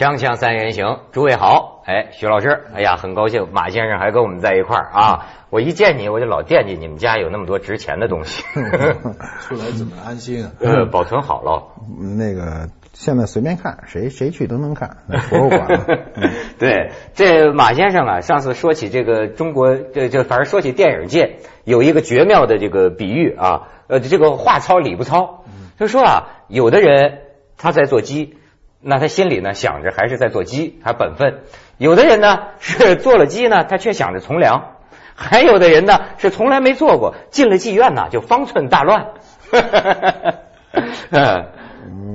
锵锵三人行，诸位好，哎，徐老师，哎呀，很高兴，马先生还跟我们在一块儿啊。我一见你，我就老惦记你们家有那么多值钱的东西。出来怎么安心啊？呃，保存好了。那个现在随便看，谁谁去都能看博物馆。对，这马先生啊，上次说起这个中国，这这反正说起电影界有一个绝妙的这个比喻啊，呃，这个话糙理不糙，就说啊，有的人他在做鸡，那他心里呢想着还是在做鸡，他本分；有的人呢 是做了鸡呢，他却想着从良。还有的人呢 是从来没做过，进了妓院呢就方寸大乱。嗯，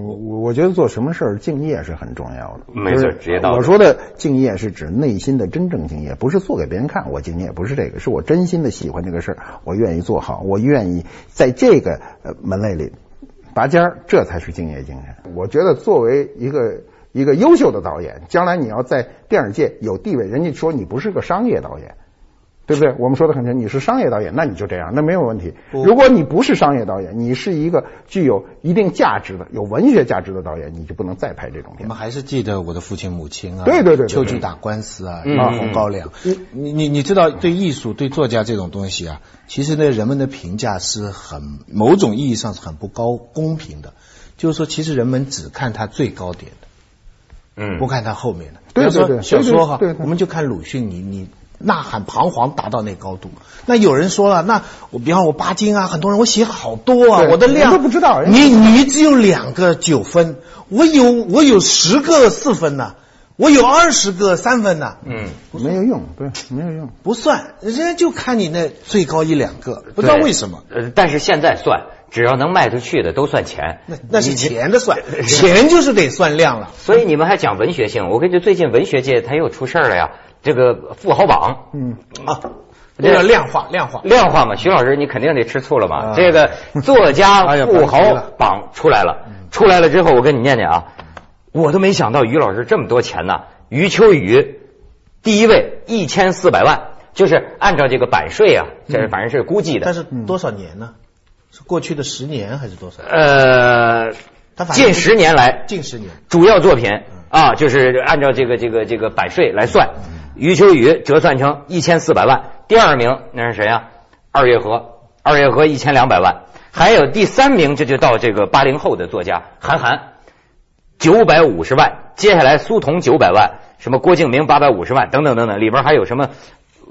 我我觉得做什么事儿敬业是很重要的。没错，职业道德我说的敬业是指内心的真正敬业，不是做给别人看我敬业，不是这个，是我真心的喜欢这个事儿，我愿意做好，我愿意在这个呃门类里拔尖儿，这才是敬业精神。我觉得作为一个一个优秀的导演，将来你要在电影界有地位，人家说你不是个商业导演。对不对？我们说的很清，你是商业导演，那你就这样，那没有问题。如果你不是商业导演，你是一个具有一定价值的、有文学价值的导演，你就不能再拍这种片。我们还是记得我的父亲母亲啊，对对对，秋菊打官司啊，啊，红高粱。你你你你知道，对艺术、对作家这种东西啊，其实呢，人们的评价是很某种意义上是很不高公平的。就是说，其实人们只看他最高点的，嗯，不看他后面的。对对对，小说哈，我们就看鲁迅，你你。呐喊彷徨达到那高度，那有人说了，那我比方我巴金啊，很多人我写好多啊，我的量都不知道。你你只有两个九分，我有我有十个四分呢，我有二十个三分呢。嗯，没有用，对，没有用，不算，人家就看你那最高一两个，不知道为什么。呃，但是现在算，只要能卖出去的都算钱。那那是钱的算，钱就是得算量了。所以你们还讲文学性，我跟你最近文学界他又出事了呀。这个富豪榜，嗯。啊，这个量化量化。量化嘛，徐老师你肯定得吃醋了嘛。这个作家富豪榜出来了，出来了之后，我跟你念念啊，我都没想到于老师这么多钱呢。余秋雨第一位一千四百万，就是按照这个版税啊，这是反正是估计的。但是多少年呢？是过去的十年还是多少？呃，近十年来，近十年。主要作品啊，就是按照这个这个这个版税来算。余秋雨折算成一千四百万，第二名那是谁呀？二月河，二月河一千两百万，还有第三名，这就到这个八零后的作家韩寒，九百五十万，接下来苏童九百万，什么郭敬明八百五十万，等等等等，里边还有什么？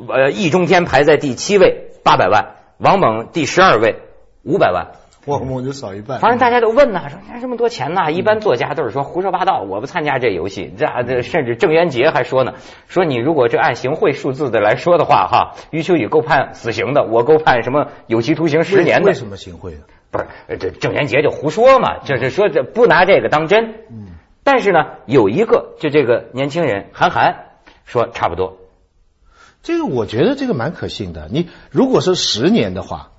呃，易中天排在第七位，八百万，王猛第十二位，五百万。我我就少一半。反正大家都问呐，说你这么多钱呐？一般作家都是说胡说八道，我不参加这游戏。这这甚至郑渊洁还说呢，说你如果这按行贿数字的来说的话，哈，余秋雨够判死刑的，我够判什么有期徒刑十年的？为什么行贿？不是这郑渊洁就胡说嘛，就是说这不拿这个当真。嗯。但是呢，有一个就这个年轻人韩寒说差不多。这个我觉得这个蛮可信的。你如果是十年的话。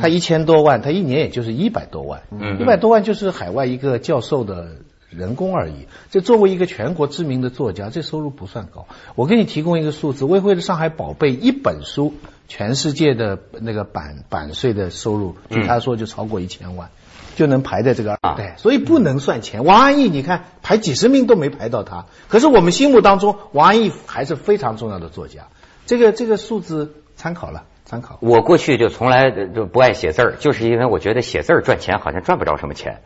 他一千多万，他一年也就是一百多万，一百多万就是海外一个教授的人工而已。这作为一个全国知名的作家，这收入不算高。我给你提供一个数字，魏辉的《上海宝贝》一本书，全世界的那个版版税的收入，据他说就超过一千万，就能排在这个二代，所以不能算钱。王安忆，你看排几十名都没排到他，可是我们心目当中，王安忆还是非常重要的作家。这个这个数字参考了。参考。我过去就从来就不爱写字儿，就是因为我觉得写字儿赚钱好像赚不着什么钱。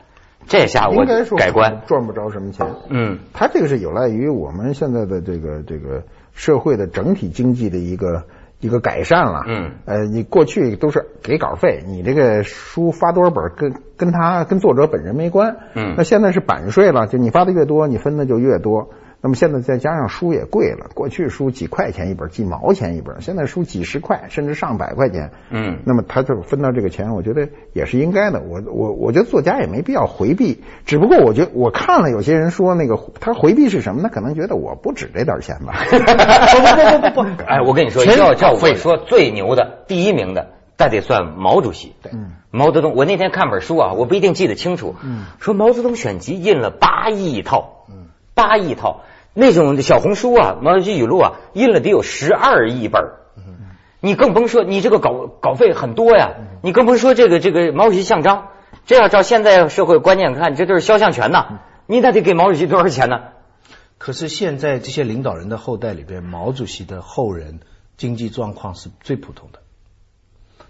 这下我改观，赚不着什么钱。嗯，他这个是有赖于我们现在的这个这个社会的整体经济的一个一个改善了。嗯，呃，你过去都是给稿费，你这个书发多少本跟跟他跟作者本人没关。嗯，那现在是版税了，就你发的越多，你分的就越多。那么现在再加上书也贵了，过去书几块钱一本，几毛钱一本，现在书几十块，甚至上百块钱。嗯，那么他就分到这个钱，我觉得也是应该的。我我我觉得作家也没必要回避，只不过我觉得我看了有些人说那个他回避是什么？他可能觉得我不止这点钱吧。不不不不不，哎，我跟你说，要照我说最牛的第一名的，那得算毛主席。对，毛泽东。我那天看本书啊，我不一定记得清楚。嗯，说毛泽东选集印了八亿套。八亿套。那种小红书啊，毛主席语录啊，印了得有十二亿本你更甭说你这个稿稿费很多呀，你更甭说这个这个毛主席像章，这要照现在社会观念看，这都是肖像权呐，你那得给毛主席多少钱呢？可是现在这些领导人的后代里边，毛主席的后人经济状况是最普通的，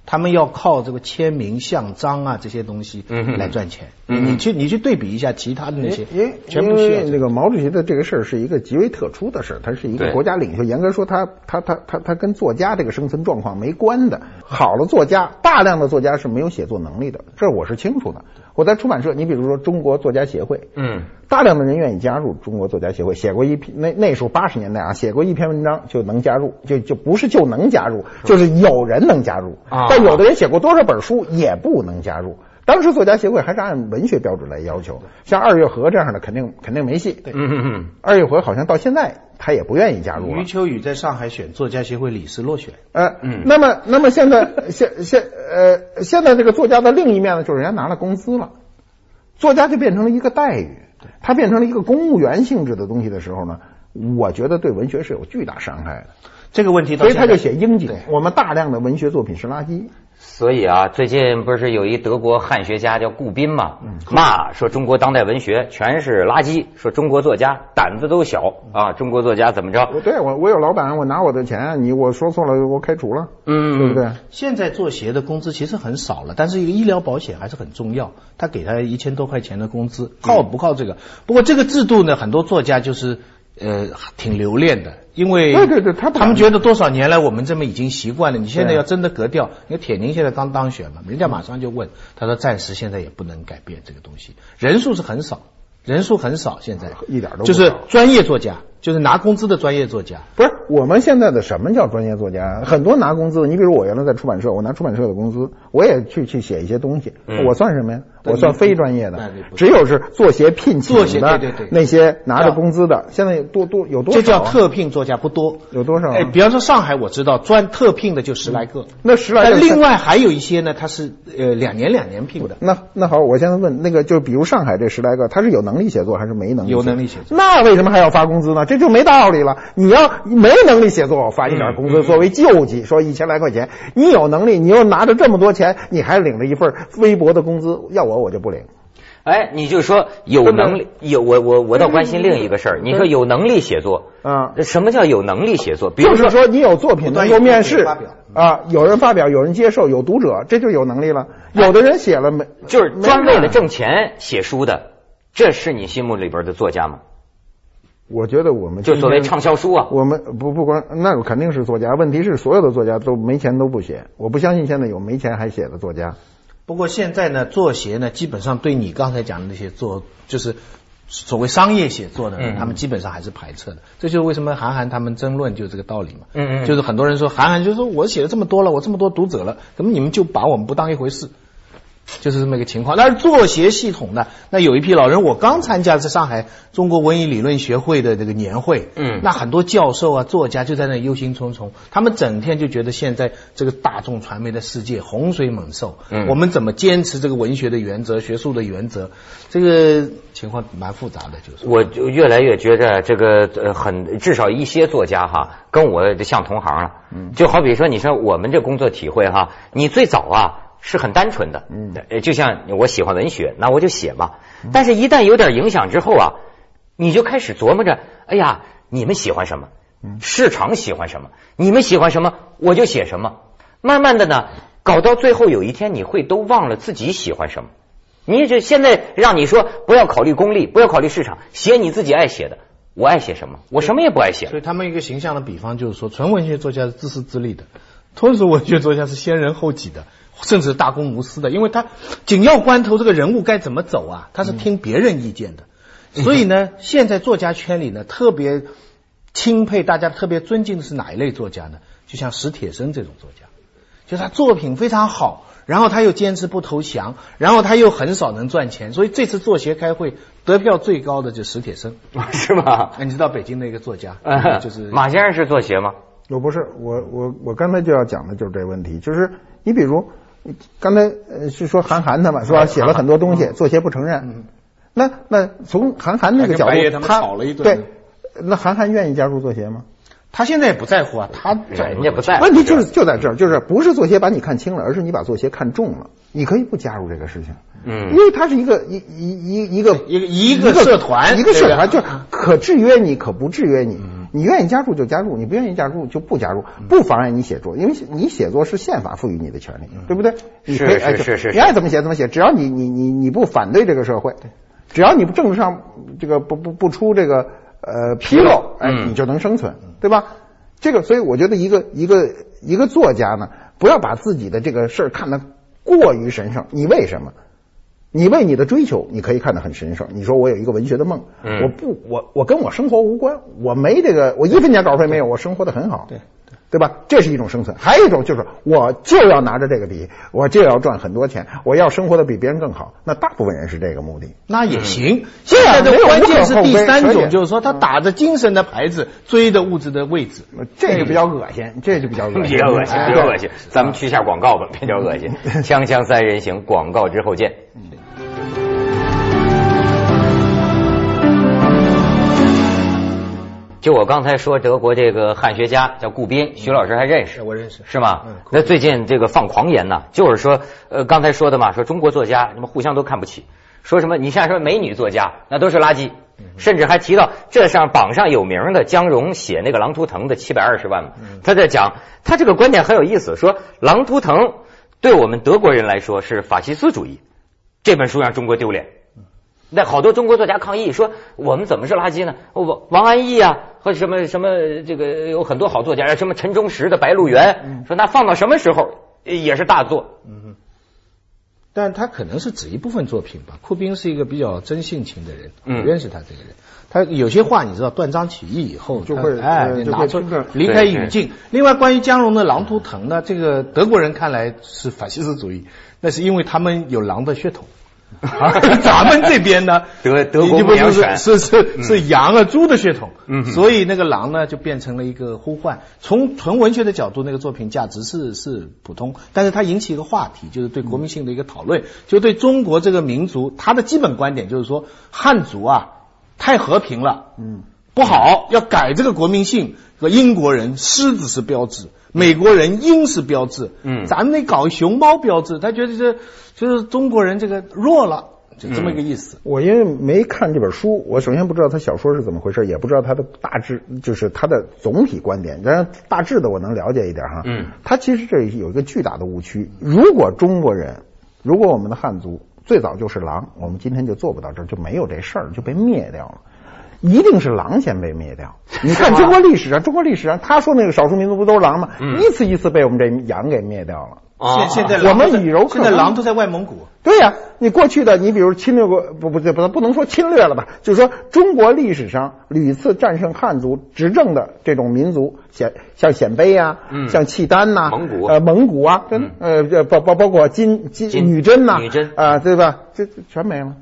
他们要靠这个签名、像章啊这些东西来赚钱。你去你去对比一下其他的那些，全部需要那个毛主席的这个事儿是一个极为特殊的事儿，他是一个国家领袖。严格说，他他他他他跟作家这个生存状况没关的。好的作家，大量的作家是没有写作能力的，这我是清楚的。我在出版社，你比如说中国作家协会，嗯，大量的人愿意加入中国作家协会，写过一篇那那时候八十年代啊，写过一篇文章就能加入，就就不是就能加入，就是有人能加入，但有的人写过多少本书也不能加入。当时作家协会还是按文学标准来要求，像二月河这样的肯定肯定没戏。嗯嗯嗯。二月河好像到现在他也不愿意加入。余秋雨在上海选作家协会理事落选。呃，嗯。那么那么现在现现呃现在这个作家的另一面呢，就是人家拿了工资了，作家就变成了一个待遇，他变成了一个公务员性质的东西的时候呢，我觉得对文学是有巨大伤害的。这个问题，所以他就写英景。我们大量的文学作品是垃圾。所以啊，最近不是有一德国汉学家叫顾彬嘛，骂说中国当代文学全是垃圾，说中国作家胆子都小啊，中国作家怎么着？对我，我有老板，我拿我的钱，你我说错了，我开除了，嗯，对不对？现在做鞋的工资其实很少了，但是一个医疗保险还是很重要，他给他一千多块钱的工资，靠不靠这个？不过这个制度呢，很多作家就是呃挺留恋的。因为对对对，他他们觉得多少年来我们这么已经习惯了，你现在要真的格调，因为铁凝现在刚当选嘛，人家马上就问，他说暂时现在也不能改变这个东西，人数是很少，人数很少，现在一点都就是专业作家。就是拿工资的专业作家，不是我们现在的什么叫专业作家？很多拿工资，你比如我原来在出版社，我拿出版社的工资，我也去去写一些东西，我算什么呀？我算非专业的，只有是作协聘请的那些拿着工资的，现在多多有多少？这叫特聘作家，不多，有多少？哎，比方说上海，我知道专特聘的就十来个，那十来个。另外还有一些呢，他是呃两年两年聘的。那那好，我现在问那个，就比如上海这十来个，他是有能力写作还是没能力？有能力写作。那为什么还要发工资呢？这就没道理了。你要没能力写作，我发一点工资作为救济，说一千来块钱。你有能力，你又拿着这么多钱，你还领着一份微薄的工资，要我我就不领。哎，你就说有能力有我我我倒关心另一个事儿。你说有能力写作啊？什么叫有能力写作？就是说你有作品能够面试啊，有人发表，有人接受，有读者，这就有能力了。有的人写了没，就是专为了挣钱写书的，这是你心目里边的作家吗？我觉得我们就所谓畅销书啊，我们不不光那肯定是作家。问题是所有的作家都没钱都不写，我不相信现在有没钱还写的作家。不过现在呢，作协呢，基本上对你刚才讲的那些做就是所谓商业写作的人，他们基本上还是排斥的。这就是为什么韩寒他们争论就这个道理嘛。嗯嗯。就是很多人说韩寒就说我写了这么多了，我这么多读者了，怎么你们就把我们不当一回事？就是这么一个情况。但是作协系统呢，那有一批老人，我刚参加在上海中国文艺理论学会的这个年会，嗯，那很多教授啊、作家就在那忧心忡忡，他们整天就觉得现在这个大众传媒的世界洪水猛兽，嗯，我们怎么坚持这个文学的原则、学术的原则？这个情况蛮复杂的，就是。我就越来越觉得这个呃，很至少一些作家哈，跟我像同行了，嗯，就好比说，你说我们这工作体会哈，你最早啊。是很单纯的，嗯，就像我喜欢文学，那我就写嘛。但是，一旦有点影响之后啊，你就开始琢磨着，哎呀，你们喜欢什么？市场喜欢什么？你们喜欢什么？我就写什么。慢慢的呢，搞到最后有一天，你会都忘了自己喜欢什么。你这现在让你说不要考虑功利，不要考虑市场，写你自己爱写的。我爱写什么？我什么也不爱写。所以，他们一个形象的比方就是说，纯文学作家是自私自利的，通俗文学作家是先人后己的。甚至大公无私的，因为他紧要关头这个人物该怎么走啊？他是听别人意见的。所以呢，现在作家圈里呢，特别钦佩大家特别尊敬的是哪一类作家呢？就像史铁生这种作家，就他作品非常好，然后他又坚持不投降，然后他又很少能赚钱，所以这次作协开会得票最高的就史铁生，是吗？你知道北京的一个作家，就是马先生是作协吗？我不是，我我我刚才就要讲的就是这个问题，就是你比如。刚才呃是说韩寒他嘛，是吧？写了很多东西，作协不承认。那那从韩寒那个角度，他对，那韩寒愿意加入作协吗？他现在也不在乎啊，他人家不在乎。问题就是就在这儿，就是不是作协把你看轻了，而是你把作协看重了。你可以不加入这个事情，嗯因为它是一个一一一一个一个一个社团一个社团，对就可制约你，可不制约你。你愿意加入就加入，你不愿意加入就不加入，不妨碍你写作，因为你写作是宪法赋予你的权利，对不对？你可以是哎是是你爱怎么写怎么写，只要你你你你不反对这个社会，只要你不政治上这个不不不出这个呃纰漏，哎，嗯你就能生存，对吧？这个，所以我觉得一个一个一个作家呢，不要把自己的这个事儿看得过于神圣。你为什么？你为你的追求，你可以看得很神圣。你说我有一个文学的梦，嗯我不，我我跟我生活无关，我没这个，我一分钱稿费没有，我生活的很好，对对吧？这是一种生存。还有一种就是，我就要拿着这个笔，我就要赚很多钱，我要生活的比别人更好。那大部分人是这个目的。那也行。现在的关键是第三种，就是说他打着精神的牌子，追着物质的位置。这就比较恶心，这就比较恶心，比较恶心，哎比较恶心。咱们去下广告吧，比较恶心。锵锵三人行，广告之后见。就我刚才说，德国这个汉学家叫顾斌，徐老师还认识，我认识是吗嗯？那最近这个放狂言呢，就是说，呃，刚才说的嘛，说中国作家什么互相都看不起，说什么你像说美女作家那都是垃圾，甚至还提到这上榜上有名的江荣写那个《狼图腾》的七百二十万嘛，他在讲他这个观点很有意思，说《狼图腾》对我们德国人来说是法西斯主义，这本书让中国丢脸。那好多中国作家抗议说，我们怎么是垃圾呢？王王安忆啊，或者什么什么这个有很多好作家，什么陈忠实的《白鹿原》，说那放到什么时候也是大作。但他可能是指一部分作品吧。库宾是一个比较真性情的人，嗯我认识他这个人。他有些话你知道，断章取义以后就会哎拿出离开语境。另外，关于江荣的《狼图腾》呢，这个德国人看来是法西斯主义，那是因为他们有狼的血统。而 咱们这边呢，德德国不是牧羊犬。是是是羊啊猪的血统，嗯所以那个狼呢就变成了一个呼唤。从纯文学的角度，那个作品价值是是普通，但是它引起一个话题，就是对国民性的一个讨论，就对中国这个民族，它的基本观点就是说汉族啊太和平了，嗯，不好，要改这个国民性。和英国人狮子是标志，美国人鹰是标志，嗯咱们得搞熊猫标志。他觉得这就是中国人这个弱了，就这么一个意思。我因为没看这本书，我首先不知道他小说是怎么回事，也不知道他的大致就是他的总体观点。当然，大致的我能了解一点哈。嗯，他其实这有一个巨大的误区。如果中国人，如果我们的汉族最早就是狼，我们今天就做不到这儿，就没有这事儿，就被灭掉了。一定是狼先被灭掉。你看中国历史上，中国历史上，他说那个少数民族不都是狼吗？嗯一次一次被我们这羊给灭掉了。啊现现在我们狼都在以柔克刚现在狼都在外蒙古。对呀、你过去的，你比如侵略过，不不对，不不能说侵略了吧，就是说中国历史上屡次战胜汉族执政的这种民族，鲜像鲜卑呀、嗯像契丹呐、蒙古呃蒙古啊，跟呃这包包包括金金金女真呐、女真啊、对吧？这这全没了，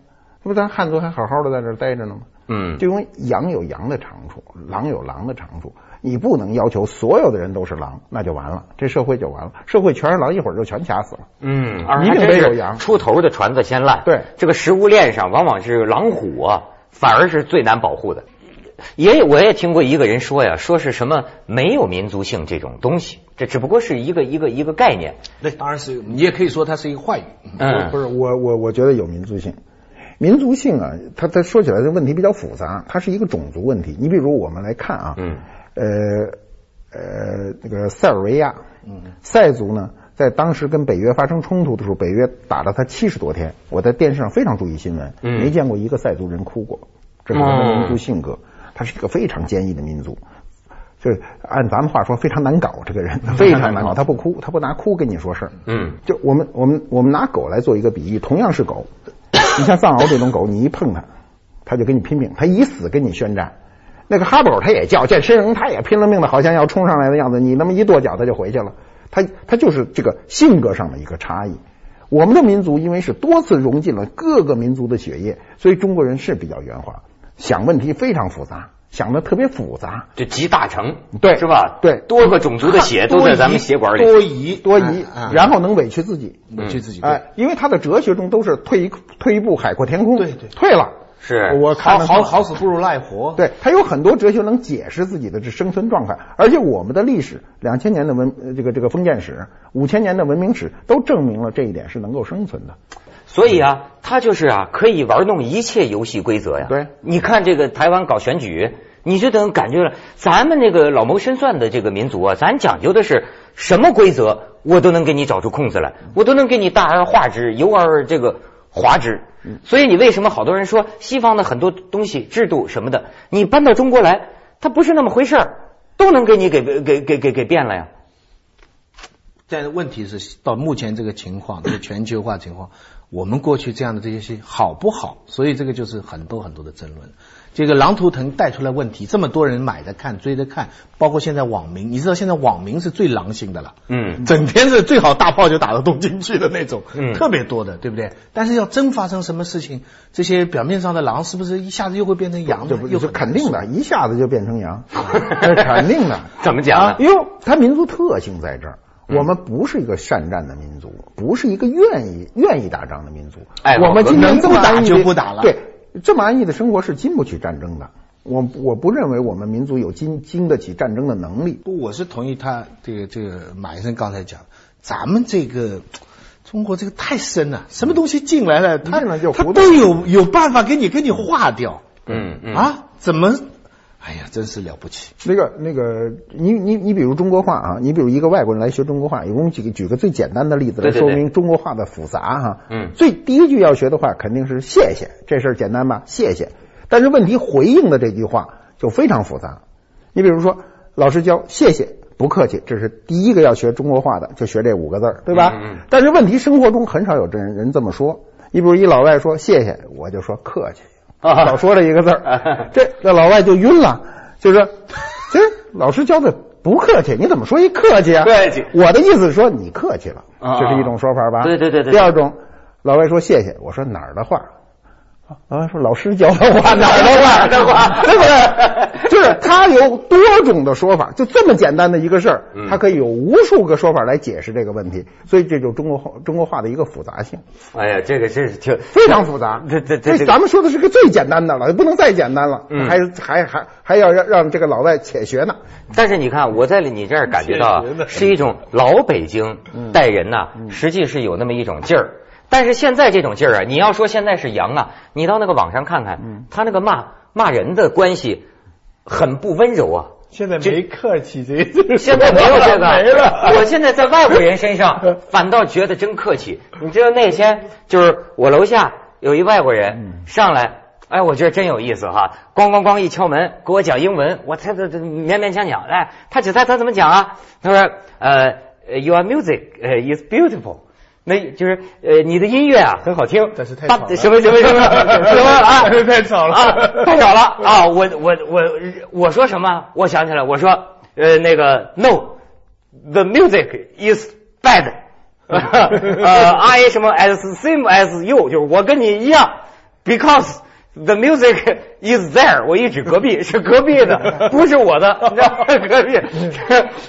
这不咱汉族还好好的在这儿待着呢吗？嗯就因为羊有羊的长处，狼有狼的长处，你不能要求所有的人都是狼，那就完了，这社会就完了，社会全是狼，一会儿就全掐死了。嗯，而一定还真是得有羊出头的船子先烂。对这个食物链上往往是狼虎啊，反而是最难保护的。也有我也听过一个人说呀，说是什么没有民族性这种东西，这只不过是一个一个一个概念。那当然是，你也可以说它是一个话语。嗯，不是我我我觉得有民族性，民族性啊，它它说起来的问题比较复杂，它是一个种族问题。你比如我们来看啊，嗯，呃呃那个塞尔维亚，嗯，塞族呢，在当时跟北约发生冲突的时候，北约打了他七十多天，我在电视上非常注意新闻，嗯没见过一个塞族人哭过，这是他的民族性格，他是一个非常坚毅的民族。就是按咱们话说，非常难搞。这个人 非常难搞，他不哭，他不拿哭跟你说事儿。嗯，就我们我们我们拿狗来做一个比喻，同样是狗，你像藏獒这种狗，你一碰它，它就跟你拼命，它以死跟你宣战。那个哈狗它也叫，见身人它也拼了命的，好像要冲上来的样子。你那么一跺脚，它就回去了。它它就是这个性格上的一个差异。我们的民族因为是多次融进了各个民族的血液，所以中国人是比较圆滑，想问题非常复杂，想的特别复杂。就集大成，对是吧？对多个种族的血都在咱们血管里。多疑多疑啊，然后能委屈自己，委屈自己。哎，因为他的哲学中都是退一退一步海阔天空，对对退了，是我看好好好死不如赖活。对，他有很多哲学能解释自己的这生存状态，而且我们的历史，两千年的文呃这个这个封建史，五千年的文明史，都证明了这一点是能够生存的。所以啊，他就是啊，可以玩弄一切游戏规则呀。对，你看这个台湾搞选举，你就等感觉了，咱们那个老谋深算的这个民族啊，咱讲究的是什么规则，我都能给你找出空子来，我都能给你大而化之，由而这个化之。所以你为什么好多人说西方的很多东西、制度什么的，你搬到中国来，它不是那么回事儿，都能给你给给给给给变了呀。但问题是，到目前这个情况，这个全球化情况，我们过去这样的这些事好不好？所以这个就是很多很多的争论。这个狼图腾带出来问题，这么多人买着看、追着看，包括现在网民，你知道现在网民是最狼性的了，嗯整天是最好大炮就打到东京去的那种，嗯特别多的，对不对？但是要真发生什么事情，这些表面上的狼是不是一下子又会变成羊呢？这不是又很肯定的，一下子就变成羊，肯定的。怎么讲呢啊？因为它民族特性在这儿。我们不是一个善战的民族，不是一个愿意愿意打仗的民族。哎我们今天这么打就不打了对，这么安逸的生活是经不起战争的。我我不认为我们民族有经经得起战争的能力。不，我是同意他这个这个马医生刚才讲，咱们这个中国这个太深了，什么东西进来了，他他都有有办法给你给你化掉嗯嗯啊？怎么？哎呀，真是了不起！那个那个，你你你比如中国话啊，你比如一个外国人来学中国话，有我们举个举个最简单的例子来说明中国话的复杂哈。嗯最第一句要学的话肯定是谢谢，这事儿简单吧？谢谢。但是问题回应的这句话就非常复杂。你比如说，老师教谢谢，不客气，这是第一个要学中国话的，就学这五个字儿，对吧？嗯嗯但是问题生活中很少有这人人这么说。你比如一老外说谢谢，我就说客气。啊老说这一个字儿，这这老外就晕了，就是，其实老师教的不客气，你怎么说一客气啊？客气我的意思是说你客气了，啊这是一种说法吧？对对对对第二种，老外说谢谢，我说哪儿的话？老外说老师教的话，哪儿的话？对不对？就是他有多种的说法，就这么简单的一个事儿，嗯他可以有无数个说法来解释这个问题，所以这就中国话中国话的一个复杂性。哎呀，这个真是挺非常复杂。这这这咱们说的是个最简单的了，不能再简单了，嗯还还还还要让让这个老外且学呢。但是你看，我在你这儿感觉到是一种老北京待人呐、实际是有那么一种劲儿。但是现在这种劲儿啊，你要说现在是洋啊，你到那个网上看看，他那个骂骂人的关系很不温柔啊。现在没客气，这这现在没有这个，没了。我现在在外国人身上 反倒觉得真客气。你知道那天就是我楼下有一外国人上来，哎，我觉得真有意思哈，咣咣咣一敲门给我讲英文，我他他他勉勉强强，哎，他只他他怎么讲啊？他说呃，Your music 呃 is beautiful。那就是呃，你的音乐啊很好听，但是太吵了大什么什么什么什么 啊？太吵了啊，太吵了啊！我我我我说什么？我想起来，我说呃那个 No，the music is bad 呃，I 什么 as same as you，就是我跟你一样，because the music is there，我一指隔壁是隔壁的，不是我的，你知道？隔壁。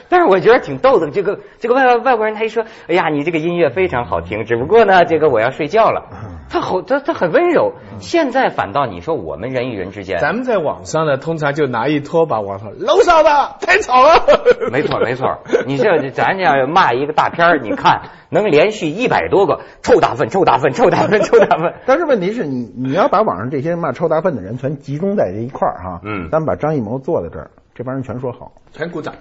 但是我觉得挺逗的，这个这个外外国人他一说，哎呀，你这个音乐非常好听，只不过呢，这个我要睡觉了。他好，他他很温柔。现在反倒你说我们人与人之间，咱们在网上呢，通常就拿一拖把往上，楼上的太吵了。没错没错，你这咱这样骂一个大片儿，你看能连续一百多个臭大粪、臭大粪、臭大粪、臭大粪。但是问题是你你要把网上这些骂臭大粪的人全集中在这一块儿哈，嗯咱们把张艺谋坐在这儿，这帮人全说好，全鼓掌。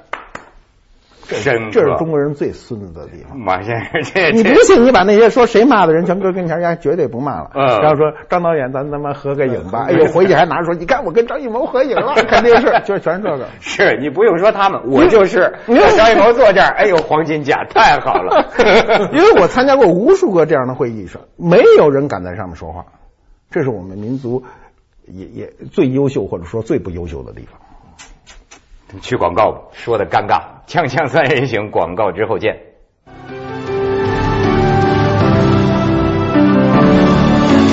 深这是中国人最孙子的地方。马先生，这你不信，你把那些说谁骂的人全搁跟前，人家绝对不骂了。嗯然后说张导演，咱他妈合个影吧。哎呦，回去还拿着说，你看我跟张艺谋合影了，肯定是，就是全这个。是你不用说他们，我就是嗯张艺谋坐这儿，哎呦，黄金甲太好了。因为我参加过无数个这样的会议上，没有人敢在上面说话，这是我们民族也也最优秀或者说最不优秀的地方。去广告吧，说的尴尬。锵锵三人行，广告之后见。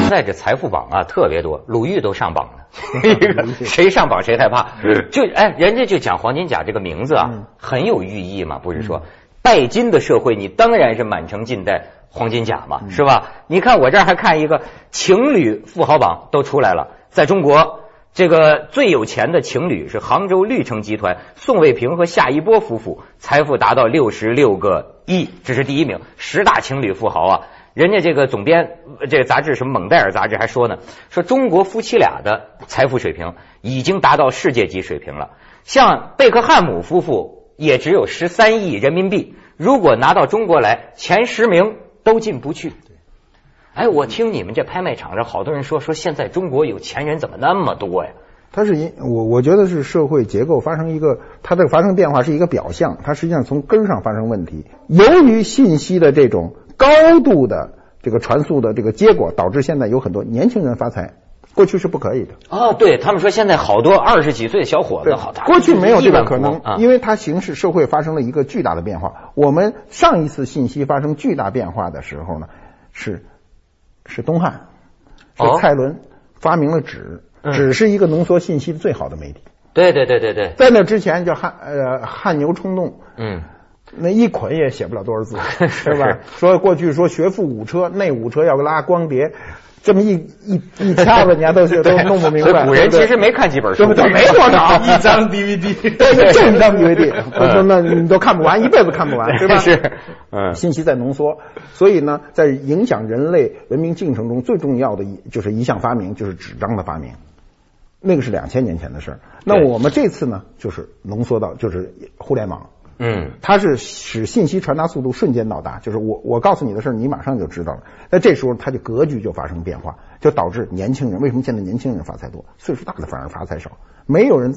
在这财富榜啊特别多，鲁豫都上榜了，谁上榜谁害怕。就哎，人家就讲黄金甲这个名字啊，很有寓意嘛，不是说拜金的社会，你当然是满城尽带黄金甲嘛，是吧？你看我这儿还看一个情侣富豪榜都出来了，在中国。这个最有钱的情侣是杭州绿城集团宋卫平和夏一波夫妇，财富达到六十六个亿，这是第一名。十大情侣富豪啊，人家这个总编这个杂志什么《蒙代尔》杂志还说呢，说中国夫妻俩的财富水平已经达到世界级水平了。像贝克汉姆夫妇也只有十三亿人民币，如果拿到中国来，前十名都进不去。哎，我听你们这拍卖场上好多人说，说现在中国有钱人怎么那么多呀？它是因我我觉得是社会结构发生一个它的发生变化是一个表象，它实际上从根上发生问题。由于信息的这种高度的这个传输的这个结果，导致现在有很多年轻人发财，过去是不可以的。哦，对他们说现在好多二十几岁的小伙子，好，过去没有这个可能，因为它形势社会发生了一个巨大的变化。我们上一次信息发生巨大变化的时候呢，是。是东汉，是蔡伦发明了纸，纸是一个浓缩信息的最好的媒体。对对对对对，在那之前叫汉呃汗牛充栋，嗯，那一捆也写不了多少字，是吧？说过去说学富五车，那五车要拉光碟。这么一一一掐子，人家都是都弄不明白。古人其实没看几本书，没多少，一张 DVD，对，就一张 DVD，说那你都看不完，一辈子看不完，对吧？是，嗯，信息在浓缩，所以呢，在影响人类文明进程中最重要的一就是一项发明，就是纸张的发明，那个是两千年前的事儿。那我们这次呢，就是浓缩到就是互联网。嗯，它是使信息传达速度瞬间到达，就是我我告诉你的事儿，你马上就知道了。那这时候，它就格局就发生变化，就导致年轻人为什么现在年轻人发财多，岁数大的反而发财少？没有人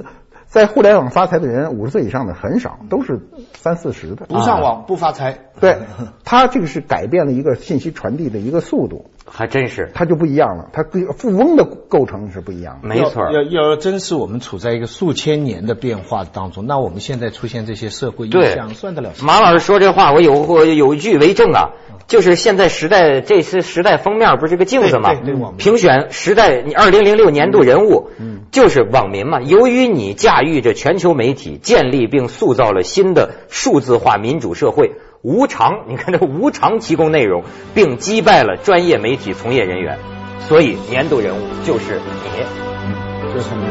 在互联网发财的人，五十岁以上的很少，都是三四十的。不上网不发财。对，他这个是改变了一个信息传递的一个速度。还真是，他就不一样了。它富翁的构成是不一样的。没错，要要真是我们处在一个数千年的变化当中，那我们现在出现这些社会影响，算得了？马老师说这话，我有我有一句为证啊，就是现在时代这次时代封面不是个镜子吗？评选时代你二零零六年度人物，就是网民嘛。由于你驾驭着全球媒体，建立并塑造了新的数字化民主社会。无偿，你看这无偿提供内容，并击败了专业媒体从业人员，所以年度人物就是你，这是你，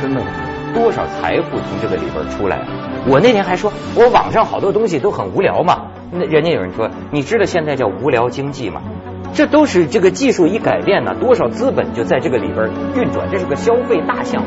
真的多少财富从这个里边出来？我那天还说，我网上好多东西都很无聊嘛，那人家有人说，你知道现在叫无聊经济吗？这都是这个技术一改变呢，多少资本就在这个里边运转，这是个消费大项。